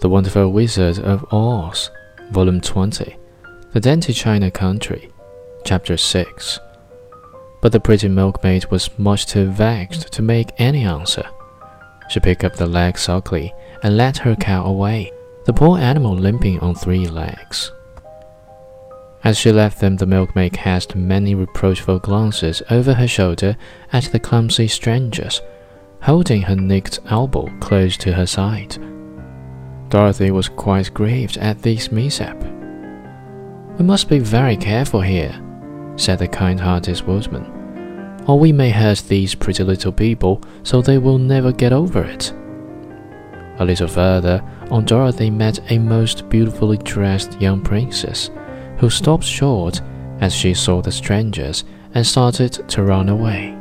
The Wonderful Wizard of Oz, Volume 20, The Dainty China Country, Chapter 6. But the pretty milkmaid was much too vexed to make any answer. She picked up the leg sulkily and led her cow away, the poor animal limping on three legs. As she left them, the milkmaid cast many reproachful glances over her shoulder at the clumsy strangers, holding her nicked elbow close to her side. Dorothy was quite grieved at this mishap. We must be very careful here, said the kind hearted woodsman, or we may hurt these pretty little people so they will never get over it. A little further on, Dorothy met a most beautifully dressed young princess who stopped short as she saw the strangers and started to run away.